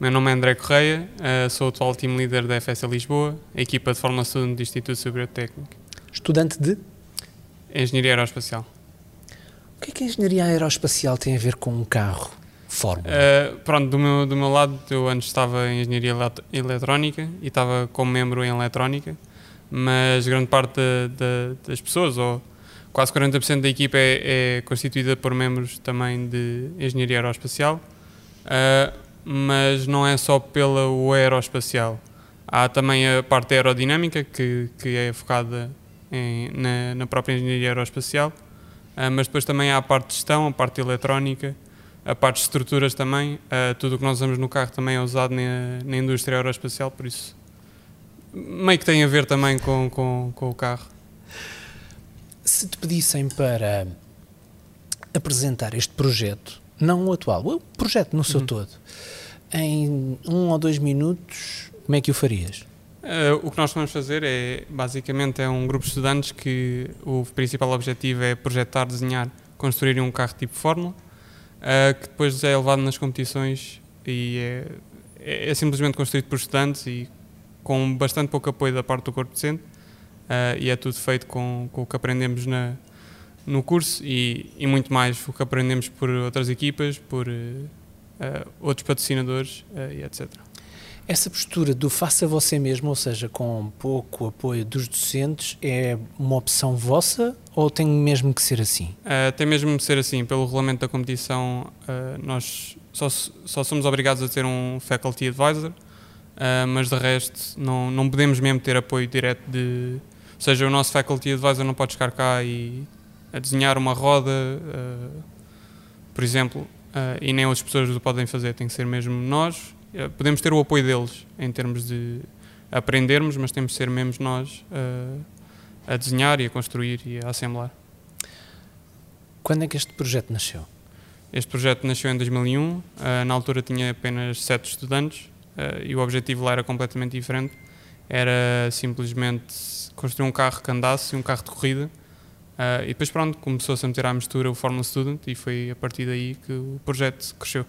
Meu nome é André Correia, uh, sou o atual team leader da FS Lisboa, equipa de Student do Instituto Superior Técnico. Estudante de? Engenharia Aeroespacial. O que é que a engenharia aeroespacial tem a ver com um carro Fórmula? Uh, pronto, do meu, do meu lado, eu antes estava em Engenharia Eletrónica e estava como membro em Eletrónica, mas grande parte de, de, das pessoas, ou quase 40% da equipa é, é, constituída por membros também de Engenharia Aeroespacial. Uh, mas não é só pela o aeroespacial. Há também a parte aerodinâmica, que, que é focada em, na, na, própria engenharia aeroespacial, uh, mas depois também há a parte de gestão, a parte eletrónica, a parte de estruturas também. Uh, tudo o que nós usamos no carro também é usado na, na indústria aeroespacial, por isso meio que tem a ver também com, com, com o carro. Se te pedissem para apresentar este projeto, não o atual, o projeto no seu uhum. todo, em um ou dois minutos, como é que o farias? Uh, o que nós vamos fazer é, basicamente, é um grupo de estudantes que o principal objetivo é projetar, desenhar, construir um carro tipo Fórmula, uh, que depois é levado nas competições e é, é, é, simplesmente construído por estudantes e com bastante pouco apoio da parte do corpo docente uh, e é tudo feito com, com o que aprendemos na, no curso e, e, muito mais o que aprendemos por outras equipas, por uh, outros patrocinadores uh, e etc. Essa postura do faça você mesmo, ou seja, com pouco apoio dos docentes, é uma opção vossa ou tem mesmo que ser assim? Uh, tem mesmo que ser assim. Pelo regulamento da competição, nós só, só somos obrigados a ter um faculty advisor, mas de resto não, não podemos mesmo ter apoio direto de. Ou seja, o nosso faculty advisor não pode chegar cá e a desenhar uma roda, uh, por exemplo, uh, e nem outras pessoas o podem fazer, tem que ser mesmo nós. Uh, podemos ter o apoio deles em termos de aprendermos, mas temos que ser mesmo nós a desenhar e a construir e a assemblar. Quando é que este projeto nasceu? Este projeto nasceu em 2001, na altura tinha apenas sete estudantes e o objetivo lá era completamente diferente. Era simplesmente construir um carro que andasse, um carro de corrida, Uh, e depois, pronto, começou-se a meter à mistura o Fórmula Student e foi a partir daí que o projeto cresceu.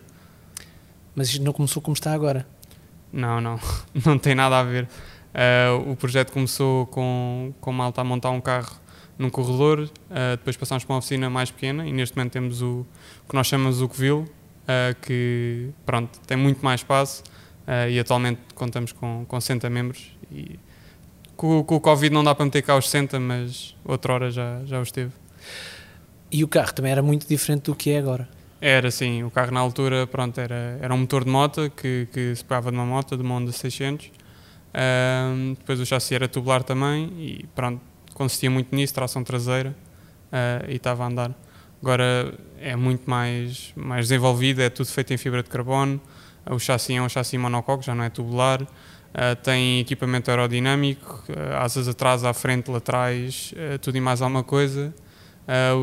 Mas isto não começou como está agora? Não, não, não tem nada a ver. Uh, o projeto começou com, com malta a montar um carro num corredor, uh, depois passámos para uma oficina mais pequena e neste momento temos o, o que nós chamamos o Covil, que pronto, tem muito mais espaço e atualmente contamos com, com 60 membros e com, com, o Covid não dá para meter cá os 60, mas outra hora já, já os teve. E o carro também era muito diferente do que é agora? Era, sim. O carro na altura, pronto, era, era um motor de moto que, que se pegava de uma moto, de uma Honda 600. Um, depois o chassi era tubular também e pronto, consistia muito nisso, tração traseira uh, e estava a andar. Agora é muito mais, mais desenvolvido, é tudo feito em fibra de carbono. O chassi é um chassi monocoque, já não é tubular. Uh, tem equipamento aerodinâmico, uh, asas atrás, à frente, laterais, uh, tudo e mais alguma coisa.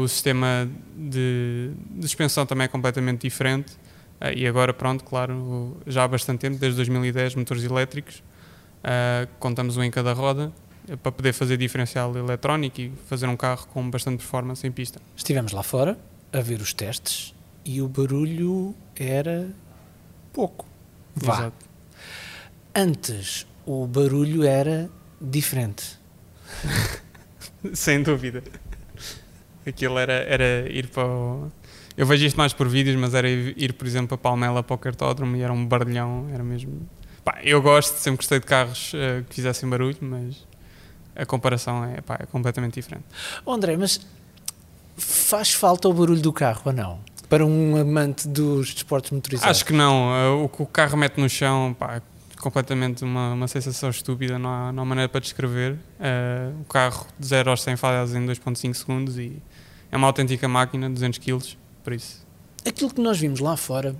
o sistema de, de suspensão também é completamente diferente. e agora, pronto, claro, já há bastante tempo, desde 2010, motores elétricos. contamos um em cada roda para poder fazer diferencial eletrónico e fazer um carro com bastante performance em pista. Estivemos lá fora a ver os testes e o barulho era pouco. Vá. Exato Antes o barulho era diferente. Sem dúvida. Aquilo era, era ir para o... Eu vejo isto mais por vídeos, mas era ir, por exemplo, para Palmela para o cartódromo e era um barulhão, era mesmo... Pá, eu gosto, sempre gostei de carros uh, que fizessem barulho, mas a comparação é, pá, é completamente diferente. Oh, André, mas faz falta o barulho do carro ou não? Para um amante dos desportos motorizados? Acho que não. Uh, o que o carro mete no chão, pá, completamente uma, uma sensação estúpida, não há, não há maneira para descrever. Uh, o carro de 0 aos 100 faz em 2.5 segundos e é uma autêntica máquina, 200 kg, por isso. Aquilo que nós vimos lá fora,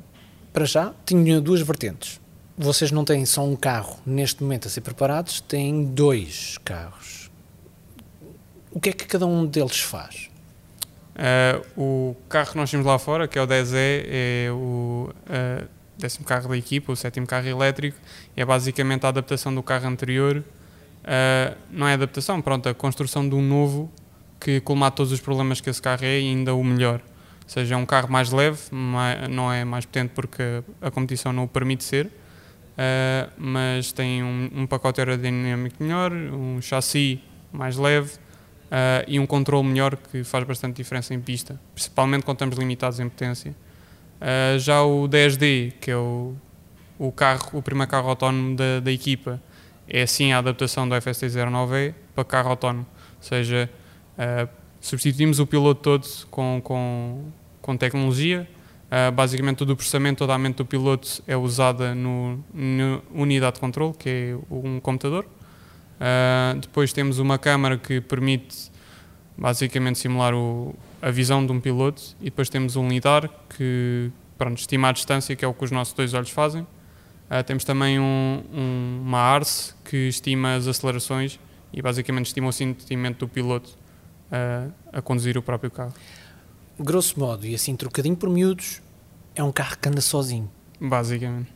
para já, tinha duas vertentes. Vocês não têm só um carro neste momento a ser preparados, têm dois carros. O que é que cada um deles faz? Uh, o carro que nós temos lá fora, que é o 10E, é o uh, décimo carro da equipa, o sétimo carro elétrico, é basicamente a adaptação do carro anterior. Uh, não é adaptação, pronto, a construção de um novo que colmate todos os problemas que esse carro é e ainda o melhor. Ou seja, é um carro mais leve, mais, não é mais potente porque a competição não o permite ser, uh, mas tem um, um, pacote aerodinâmico melhor, um chassi mais leve uh, e um controle melhor que faz bastante diferença em pista, principalmente quando estamos limitados em potência. Uh, já o 10D, que é o, o, carro, o primeiro carro autónomo da, da equipa, é sim a adaptação do FST-09E para carro autónomo, ou seja, substituímos o piloto todo com, com, com tecnologia, Uh, basicamente todo o processamento, toda a mente do piloto é usada no, no unidade de controle, que é um computador. Uh, depois temos uma câmara que permite basicamente simular o, a visão de um piloto e depois temos um lidar que pronto, estima a distância, que é o que os nossos dois olhos fazem. Uh, temos também um, um, uma ARS que estima as acelerações e basicamente estima o sentimento do piloto a conduzir o próprio carro grosso modo, e assim trocadinho por miúdos, é um carro que anda sozinho. Basicamente.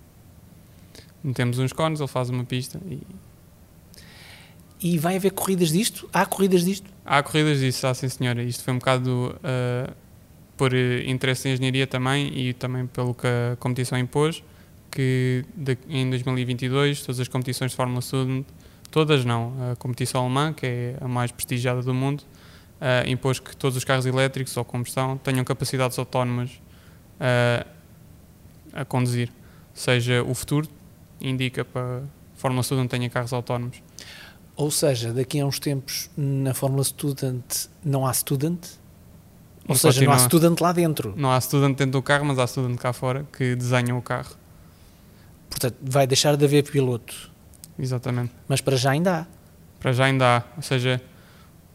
Metemos uns cones, ele faz uma pista e. E vai haver corridas disto? Há corridas disto? Há corridas disto, ah, sim senhora. Isto foi um bocado uh, por interesse em engenharia também e também pelo que a competição impôs, que de, em 2022 todas as competições de Fórmula Student, todas não, a competição alemã, que é a mais prestigiada do mundo, uh, impôs que todos os carros elétricos ou combustão tenham capacidades autónomas uh, a conduzir. Seja o futuro indica para a Fórmula Student tenha carros autónomos. Ou seja, daqui a uns tempos na Fórmula Student não há student? Ou seja, continua. não há student lá dentro? Não há student dentro do carro, mas há student cá fora que desenham o carro. Portanto, vai deixar de haver piloto. Exatamente. Mas para já ainda há. Para já ainda há. Ou seja,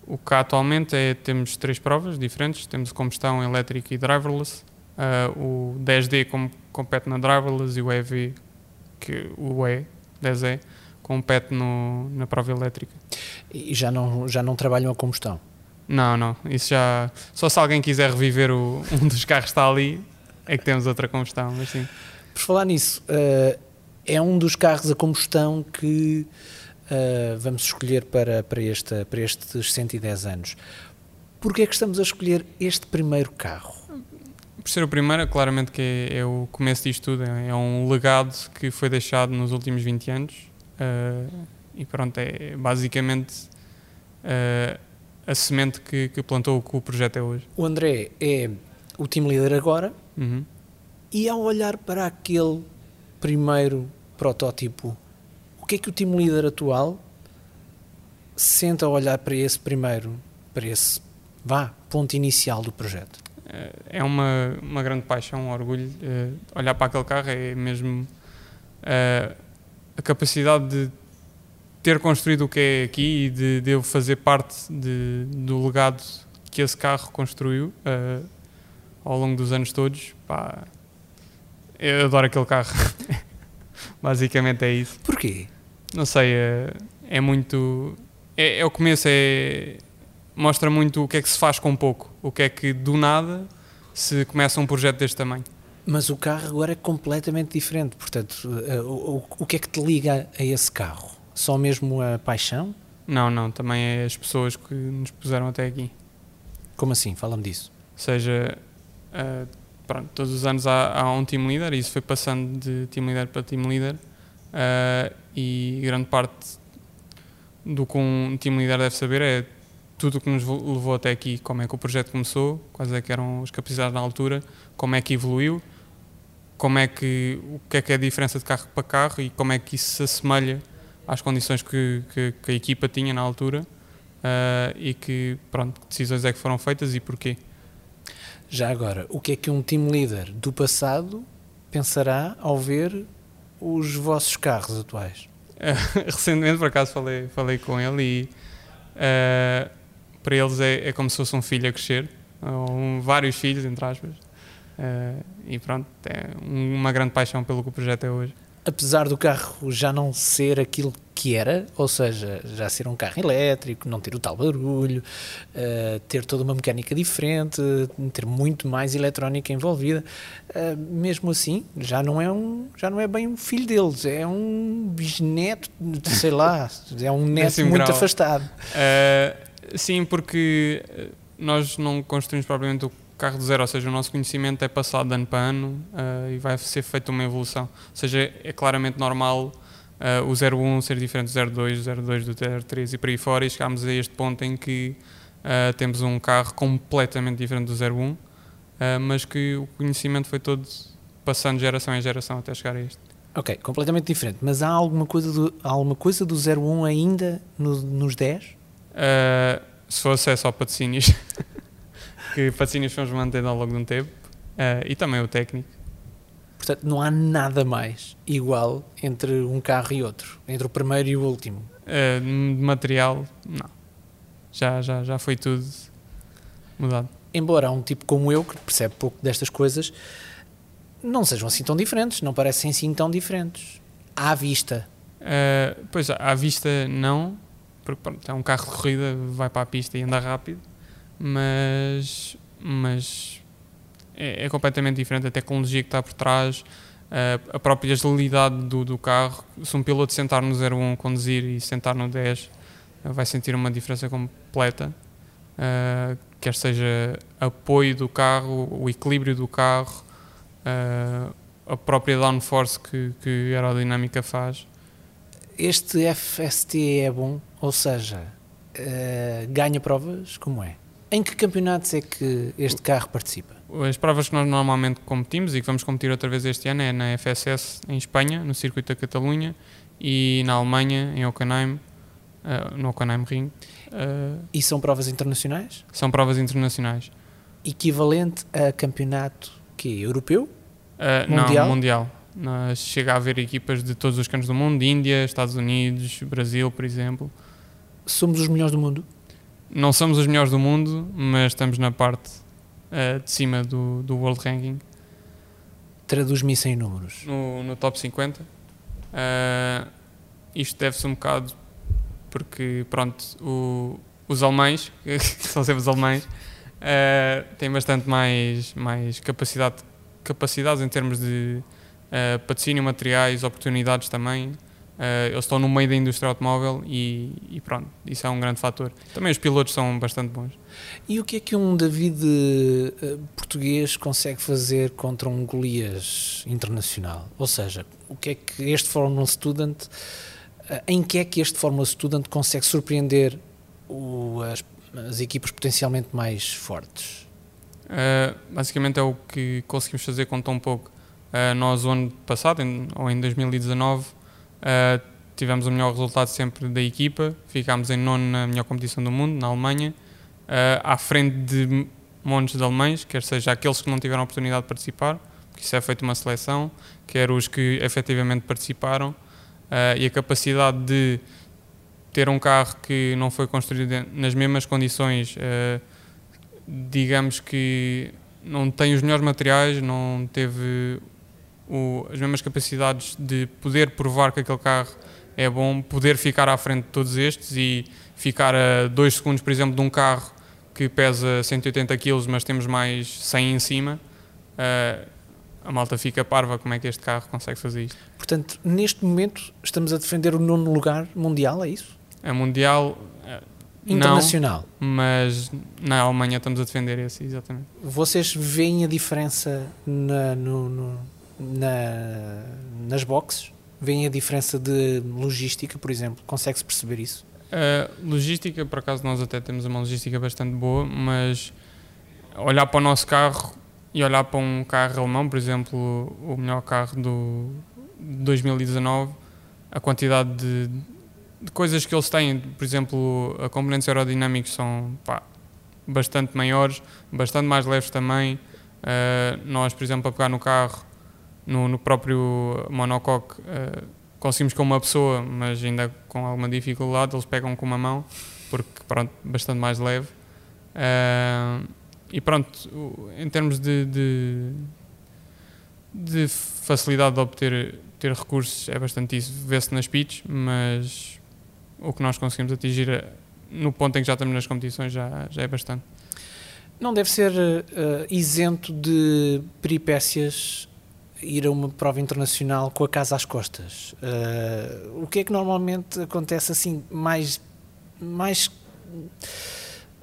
o que há atualmente é temos três provas diferentes, temos combustão elétrica e driverless. Uh, o 10D com, compete na driverless e o EV, que o E, 10E, compete no, na prova elétrica. E já não, já não trabalham a combustão? Não, não. Isso já. Só se alguém quiser reviver o, um dos carros que está ali, é que temos outra combustão. Mas sim. Por falar nisso, uh, é um dos carros a combustão que uh, vamos escolher para, para, esta, para estes 110 anos. Porquê é que estamos a escolher este primeiro carro? Por ser o primeiro, claramente que é, é o começo disto tudo, é, é, um legado que foi deixado nos últimos 20 anos uh, e pronto, é basicamente uh, a semente que, que, plantou o que o projeto é hoje. O André é o team leader agora uhum. e ao olhar para aquele primeiro protótipo que é que o team leader atual sente a olhar para esse primeiro, para esse, vá, ponto inicial do projeto? É uma, uma grande paixão, um orgulho. Uh, olhar para aquele carro é mesmo uh, a capacidade de ter construído o que é aqui e de, de eu fazer parte de, do legado que esse carro construiu uh, ao longo dos anos todos. Pá, eu adoro aquele carro. Basicamente é isso. Porquê? não sei, é, é muito. É, é, o começo, é, mostra muito o que é que se faz com pouco, o que é que do nada se começa um projeto deste tamanho. Mas o carro agora é completamente diferente, portanto, eh, o, o, o que é que te liga a esse carro? Só mesmo a paixão? Não, não, também é as pessoas que nos puseram até aqui. Como assim? Fala-me disso. Ou seja, uh, pronto, todos os anos há, há, um team leader e isso foi passando de team leader para team leader. Uh, e grande parte do que um team leader deve saber é tudo o que nos levou até aqui, como é que o projeto começou, quais é que eram as capacidades na altura, como é que evoluiu, como é que o que é que é a diferença de carro para carro e como é que isso se assemelha às condições que, que, que a equipa tinha na altura uh, e que pronto que decisões é que foram feitas e porquê. Já agora, o que é que um team leader do passado pensará ao ver os vossos carros atuais? recentemente, por acaso, falei, falei com ele e uh, para eles é, é, como se fosse um filho a crescer, um, vários filhos, entre aspas. Uh, e pronto, é uma grande paixão pelo que o projeto é hoje apesar do carro já não ser aquilo que era, ou seja, já ser um carro elétrico, não ter o tal barulho, uh, ter toda uma mecânica diferente, ter muito mais eletrónica envolvida, uh, mesmo assim, já não é um, já não é bem um filho deles, é um bisneto, sei lá, é um neto muito grau. afastado. Sim, porque nós não construímos propriamente o carro do zero, ou seja, o nosso conhecimento é passado de ano para ano uh, e vai ser feita uma evolução. Ou seja, é claramente normal uh, o 01 ser diferente do 02, o 02 do 03 e por aí fora, e chegámos a este ponto em que uh, temos um carro completamente diferente do 01, uh, mas que o conhecimento foi todo passando de geração em geração até chegar a este. Ok, completamente diferente, mas há alguma coisa do, alguma coisa do 01 ainda no, nos 10? Uh, se fosse é só patrocínios, que patrocínios fomos mantendo ao longo de um tempo, e também o técnico. Portanto, não há nada mais igual entre um carro e outro, entre o primeiro e o último. Uh, material, não. Já, já, já foi tudo mudado. Embora um tipo como eu, que percebe pouco destas coisas, não sejam assim tão diferentes, não parecem assim tão diferentes. À vista. Uh, pois, à vista não, porque pronto, é um carro de corrida, vai para a pista e anda rápido, mas, mas é, é, completamente diferente. A tecnologia que está por trás, uh, a própria agilidade do, do, carro. Se um piloto sentar no 01 conduzir e sentar no 10, uh, vai sentir uma diferença completa. Uh, quer seja apoio do carro, o equilíbrio do carro, a própria downforce que, que a aerodinâmica faz. Este FST é bom, ou seja, ganha provas? Como é? Em que campeonatos é que este carro participa? As provas que nós normalmente competimos e que vamos competir outra vez este ano é na FSS em Espanha, no circuito da Catalunha, e na Alemanha, em Hockenheim, uh, no Hockenheim Ring. Uh, e são provas internacionais? São provas internacionais. Equivalente a campeonato que europeu? Uh, mundial? Não, mundial. Nós chega a haver equipas de todos os cantos do mundo, Índia, Estados Unidos, Brasil, por exemplo. Somos os melhores do mundo? Não somos os melhores do mundo, mas estamos na parte uh, de cima do, do World Ranking. Traduz-me isso em números. No, no top 50. Uh, eh, isto deve-se um bocado porque, pronto, o, os alemães, são sempre os alemães, uh, têm bastante mais, mais capacidade, capacidades em termos de uh, patrocínio, materiais, oportunidades também. Uh, eles estão no meio da indústria automóvel e, e, pronto, isso é um grande fator. Também os pilotos são bastante bons. E o que é que um David uh, português consegue fazer contra um Golias internacional? Ou seja, o que é que este Fórmula Student, uh, em que é que este Fórmula Student consegue surpreender o, as, as, equipas potencialmente mais fortes? basicamente é o que conseguimos fazer com tão pouco. nós, o ano passado, em, ou em 2019, Uh, tivemos o melhor resultado sempre da equipa, ficámos em nono na melhor competição do mundo, na Alemanha, uh, à frente de montes de alemães, quer seja aqueles que não tiveram a oportunidade de participar, porque isso é feito uma seleção, quer os que efetivamente participaram, uh, e a capacidade de ter um carro que não foi construído nas mesmas condições, digamos que não tem os melhores materiais, não teve o, as mesmas capacidades de poder provar que aquele carro é bom, poder ficar à frente de todos estes e ficar a 2 segundos, por exemplo, de um carro que pesa 180 kg, mas temos mais 100 em cima, uh, a malta fica parva como é que este carro consegue fazer isto. Portanto, neste momento estamos a defender o nono lugar mundial, é isso? É mundial. Uh, Internacional. Não, mas na Alemanha estamos a defender esse, exatamente. Vocês veem a diferença na, no, no na, nas boxes? Vêem a diferença de logística, por exemplo? Consegue-se perceber isso? A logística, por acaso, nós até temos uma logística bastante boa, mas olhar para o nosso carro e olhar para um carro alemão, por exemplo, o melhor carro do 2019, a quantidade de, de coisas que eles têm, por exemplo, a componentes aerodinâmicos são pá, bastante maiores, bastante mais leves também. Uh, nós, por exemplo, a pegar no carro no, no próprio monocoque uh, conseguimos com uma pessoa, mas ainda com alguma dificuldade, eles pegam com uma mão, porque pronto, bastante mais leve. Uh, e pronto, em termos de, de, de, facilidade de obter ter recursos, é bastante isso, vê-se nas pitches, mas o que nós conseguimos atingir eh, no ponto em que já estamos nas competições já, já é bastante. Não deve ser uh, isento de peripécias ir a uma prova internacional com a casa às costas. Uh, o que é que normalmente acontece assim, mais. mais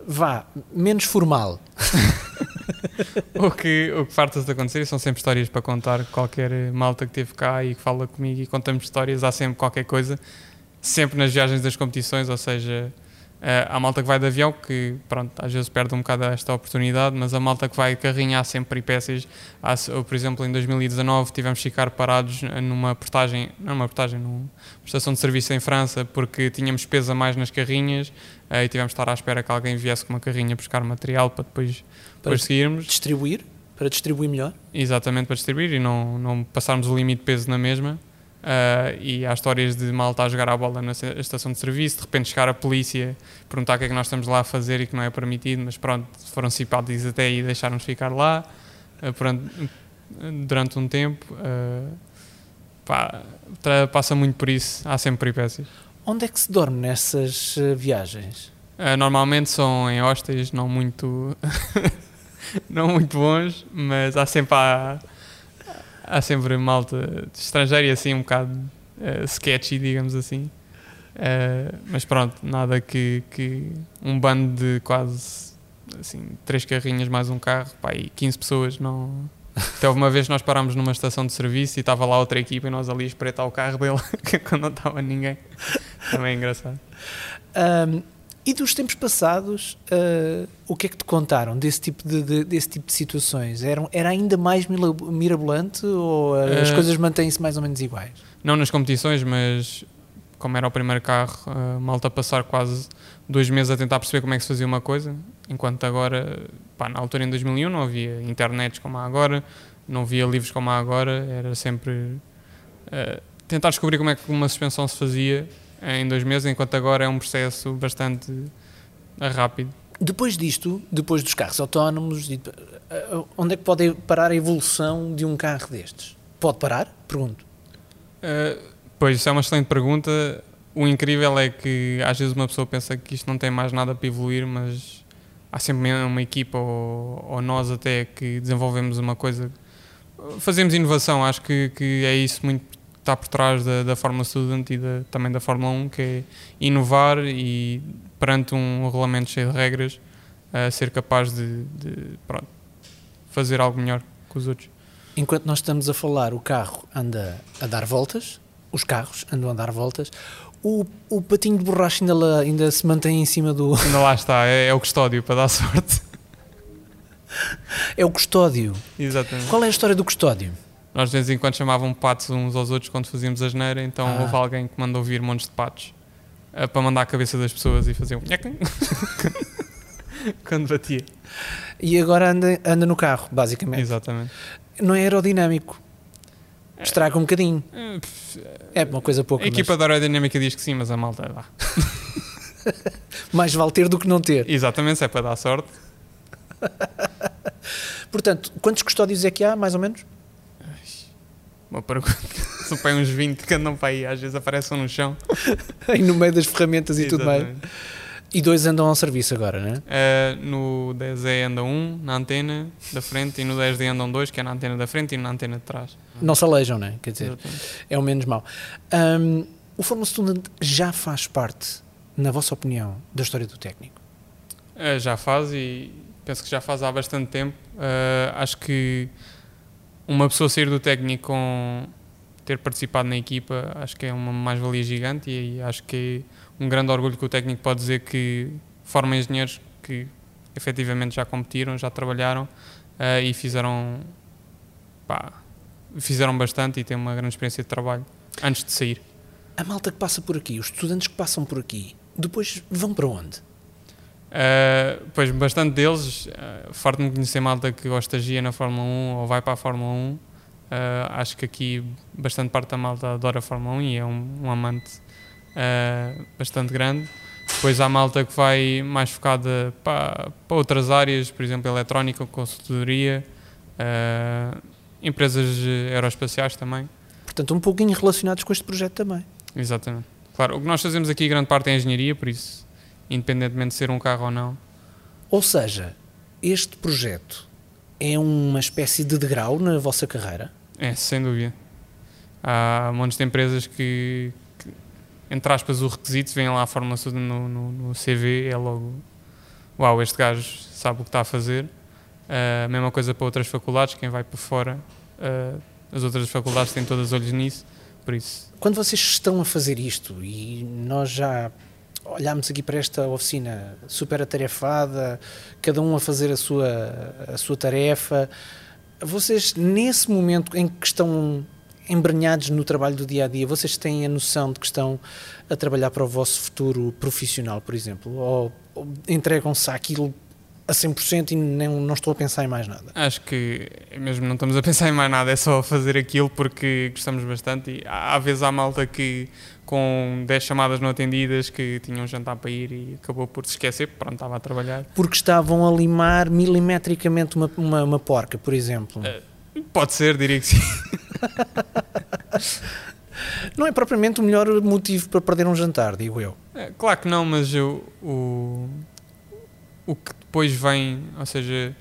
vá, menos formal? o que, o que farta de acontecer são sempre histórias para contar. Qualquer malta que teve cá e que fala comigo e contamos histórias, há sempre qualquer coisa. Sempre nas viagens das competições, ou seja, Uh, há malta que vai de avião, que pronto, às vezes perde um bocado esta oportunidade, mas a malta que vai de carrinho há sempre peripécias. Há, por exemplo, em 2019 tivemos que ficar parados numa portagem, não numa portagem, numa estação de serviço em França, porque tínhamos peso a mais nas carrinhas uh, e tivemos de estar à espera que alguém viesse com uma carrinha buscar material para depois, para depois seguirmos. Distribuir? Para distribuir melhor? Exatamente, para distribuir e não, não passarmos o limite de peso na mesma. Uh, e há histórias de malta a jogar a bola na estação de serviço, de repente chegar a polícia, perguntar o que é que nós estamos lá a fazer e que não é permitido, mas pronto, foram simpáticos até e deixaram-nos ficar lá uh, pronto, durante um tempo. Uh, pá, passa muito por isso, há sempre peripécias. Onde é que se dorme nessas viagens? normalmente são em hostéis não muito, não muito bons, mas há sempre. Há, há sempre malta estrangeira e assim um bocado uh, sketchy, digamos assim. Uh, mas pronto, nada que, que um bando de quase assim, três carrinhas mais um carro, pá, e 15 pessoas não. Até uma vez nós parámos numa estação de serviço e estava lá outra equipa e nós ali a espreitar o carro dele quando não estava ninguém. Também é engraçado. Um, e dos tempos passados, uh, o que é que te contaram desse tipo de, de desse tipo de situações? Era, era ainda mais mirabolante ou uh, as coisas mantêm-se mais ou menos iguais? Não nas competições, mas como era o primeiro carro, uh, malta passar quase dois meses a tentar perceber como é que se fazia uma coisa, enquanto agora, pá, na altura em 2001 não havia internet como há agora, não havia livros como há agora, era sempre tentar descobrir como é que uma suspensão se fazia em dois meses, enquanto agora é um processo bastante eh, rápido. Depois disto, depois dos carros autónomos, eh, onde é que pode parar a evolução de um carro destes? Pode parar? Pergunto. Uh, pois, isso é uma excelente pergunta. O incrível é que às vezes uma pessoa pensa que isto não tem mais nada para evoluir, mas há sempre uma equipa ou, ou nós até que desenvolvemos uma coisa. Fazemos inovação, acho que, que é isso muito está por trás da, da Fórmula Student e da, também da Fórmula 1, que é inovar e perante um regulamento cheio de regras, uh, ser capaz de, de pronto, fazer algo melhor que os outros. Enquanto nós estamos a falar, o carro anda a dar voltas, os carros andam a dar voltas, o, o patinho de borracha ainda, ainda se mantém em cima do. Ainda lá está, é, é o custódio para dar sorte. É o custódio. Exatamente. Qual é a história do custódio? Nós de vez em quando chamavam patos uns aos outros quando fazíamos a geneira, então ah. houve alguém que mandou vir montes de patos uh, para mandar a cabeça das pessoas e fazer um quando batia. E agora anda, anda no carro, basicamente. Exatamente. Não é aerodinâmico. Estraga um bocadinho. É, é uma coisa pouca. A equipa mas... da aerodinâmica diz que sim, mas a malta dá. Mais vale ter do que não ter. Exatamente, se é para dar sorte. Portanto, quantos custódios é que há, mais ou menos? Uma pergunta. São para uns 20 que andam para aí, às vezes aparecem no chão. e no meio das ferramentas e tudo mais. E dois andam ao serviço agora, não é? Uh, no 10E anda um na antena da frente e no 10D andam dois, que é na antena da frente e na antena de trás. Não se alejam, não é? Quer dizer, Exatamente. é o menos mau. Um, o Fórmula Student já faz parte, na vossa opinião, da história do técnico? Uh, já faz e penso que já faz há bastante tempo. Uh, acho que uma pessoa sair do técnico com ter participado na equipa, acho que é uma mais-valia gigante e acho que é um grande orgulho que o técnico pode dizer que forma engenheiros que efetivamente já competiram, já trabalharam uh, e fizeram pá, fizeram bastante e têm uma grande experiência de trabalho antes de sair. A malta que passa por aqui, os estudantes que passam por aqui, depois vão para onde? Uh, pois bastante deles, uh, farto-me conhecer malta que gosta de na Fórmula 1 ou vai para a Fórmula 1. Uh, ah, acho que aqui bastante parte da malta adora a Fórmula 1 e é um, um amante uh, bastante grande. Depois há malta que vai mais focada para, para outras áreas, por exemplo, eletrónica, consultoria, empresas aeroespaciais também. Portanto, um pouquinho relacionados com este projeto também. Exatamente. Claro, o que nós fazemos aqui, grande parte é engenharia, por isso independentemente de ser um carro ou não. Ou seja, este projeto é uma espécie de degrau na vossa carreira? É, sem dúvida. Há montes de empresas que, que entre aspas, o requisito, vem lá a formação no, no, no, CV, é logo, uau, este gajo sabe o que está a fazer. Uh, a mesma coisa para outras faculdades, quem vai para fora, uh, as outras faculdades têm todas olhos nisso, por isso. Quando vocês estão a fazer isto, e nós já olhámos aqui para esta oficina super atarefada, cada um a fazer a sua, a sua tarefa, vocês, nesse momento em que estão embrenhados no trabalho do dia a dia, vocês têm a noção de que estão a trabalhar para o vosso futuro profissional, por exemplo? Ou, ou entregam-se àquilo a 100% e não, não estou a pensar em mais nada? Acho que mesmo não estamos a pensar em mais nada, é só fazer aquilo porque gostamos bastante. E às vezes há malta que com 10 chamadas não atendidas que tinham um jantar para ir e acabou por se esquecer, pronto, estava a trabalhar. Porque estavam a limar milimetricamente uma, uma, uma porca, por exemplo. Uh, pode ser, diria que sim. não é propriamente o melhor motivo para perder um jantar, digo eu. É, claro que não, mas eu, o, o que depois vem, ou seja,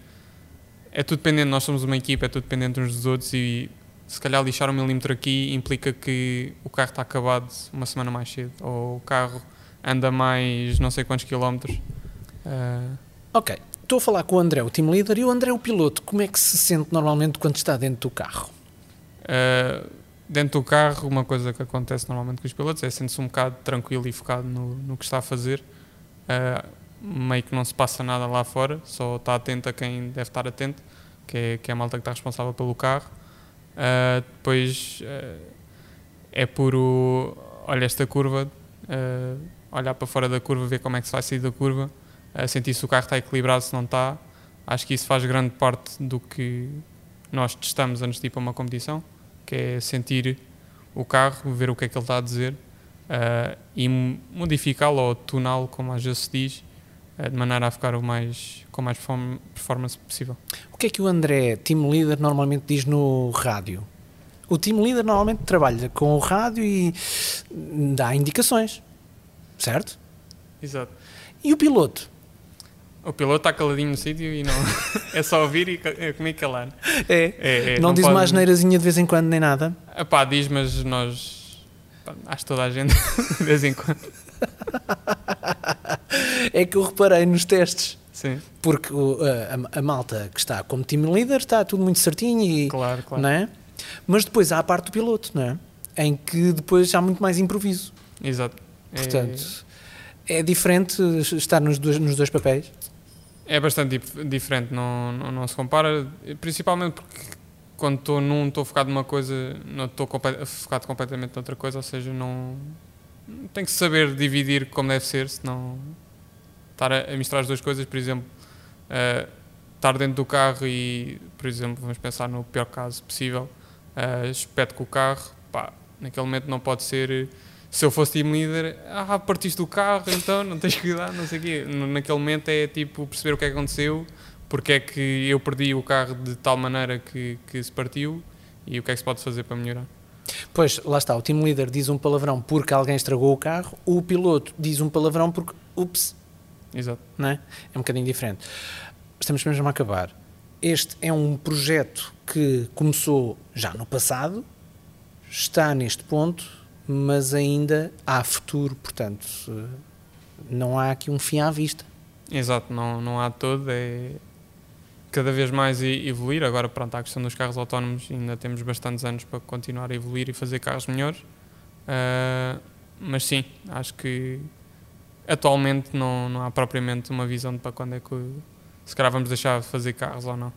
é tudo dependente, nós somos uma equipa, é tudo dependente uns dos outros e se calhar lixar um milímetro aqui implica que o carro está acabado uma semana mais cedo ou o carro anda mais não sei quantos quilómetros. Uh... Ok, estou a falar com o André, o team leader, e o André, o piloto. Como é que se sente normalmente quando está dentro do carro? Uh, dentro do carro, uma coisa que acontece normalmente com os pilotos é sente-se um bocado tranquilo e focado no, no que está a fazer. Uh, meio que não se passa nada lá fora, só está atento a quem deve estar atento, que é, que é a malta que está responsável pelo carro. Uh, depois uh, é puro, olha esta curva, uh, olhar para fora da curva, ver como é que se vai sair da curva, sentir se o carro está equilibrado, se não está. Acho que isso faz grande parte do que nós testamos antes de ir para uma competição, que é sentir o carro, ver o que é que ele está a dizer e modificá-lo ou tuná-lo, como às vezes se diz, de maneira a ficar o mais, com mais performance possível. O que é que o André, team leader, normalmente diz no rádio? O team leader normalmente trabalha com o rádio e dá indicações, certo? Exato. E o piloto? O piloto está caladinho no sítio e não. é só ouvir e é comigo calar. É. é, é não, não, diz pode... uma asneirazinha de vez em quando nem nada? Pá, diz, mas nós. Acho que toda a gente de vez em quando. é que eu reparei nos testes. Sim. Porque o, a, a, malta que está como team leader está tudo muito certinho e. Claro, claro. Não é? Mas depois há a parte do piloto, não é? Em que depois há muito mais improviso. Exato. Portanto, é, é diferente estar nos dois, nos dois papéis? É bastante dif diferente, não, não, não, se compara, principalmente porque quando estou num, estou focado numa coisa, não estou focado completamente noutra coisa, ou seja, não, tem que saber dividir como deve ser, senão estar a, a misturar as duas coisas, por exemplo, uh, estar dentro do carro e, por exemplo, vamos pensar no pior caso possível, uh, espeto com o carro, pá, naquele momento não pode ser, se eu fosse team leader, ah, partiste do carro, então não tens cuidar, não sei o quê. Naquele momento é tipo perceber o que é que aconteceu, porque é que eu perdi o carro de tal maneira que, que se partiu e o que é que se pode fazer para melhorar. Pois, lá está, o team leader diz um palavrão porque alguém estragou o carro, o piloto diz um palavrão porque, ups. Exato. Não é? é um bocadinho diferente. Estamos mesmo a acabar. Este é um projeto que começou já no passado, está neste ponto, mas ainda há futuro, portanto, não há aqui um fim à vista. Exato, não, não há todo, é cada vez mais evoluir. Agora, pronto, a questão dos carros autónomos, ainda temos bastantes anos para continuar a evoluir e fazer carros melhores. Uh, mas sim, acho que atualmente não, não há propriamente uma visão de para quando é que se calhar vamos deixar de fazer carros ou não.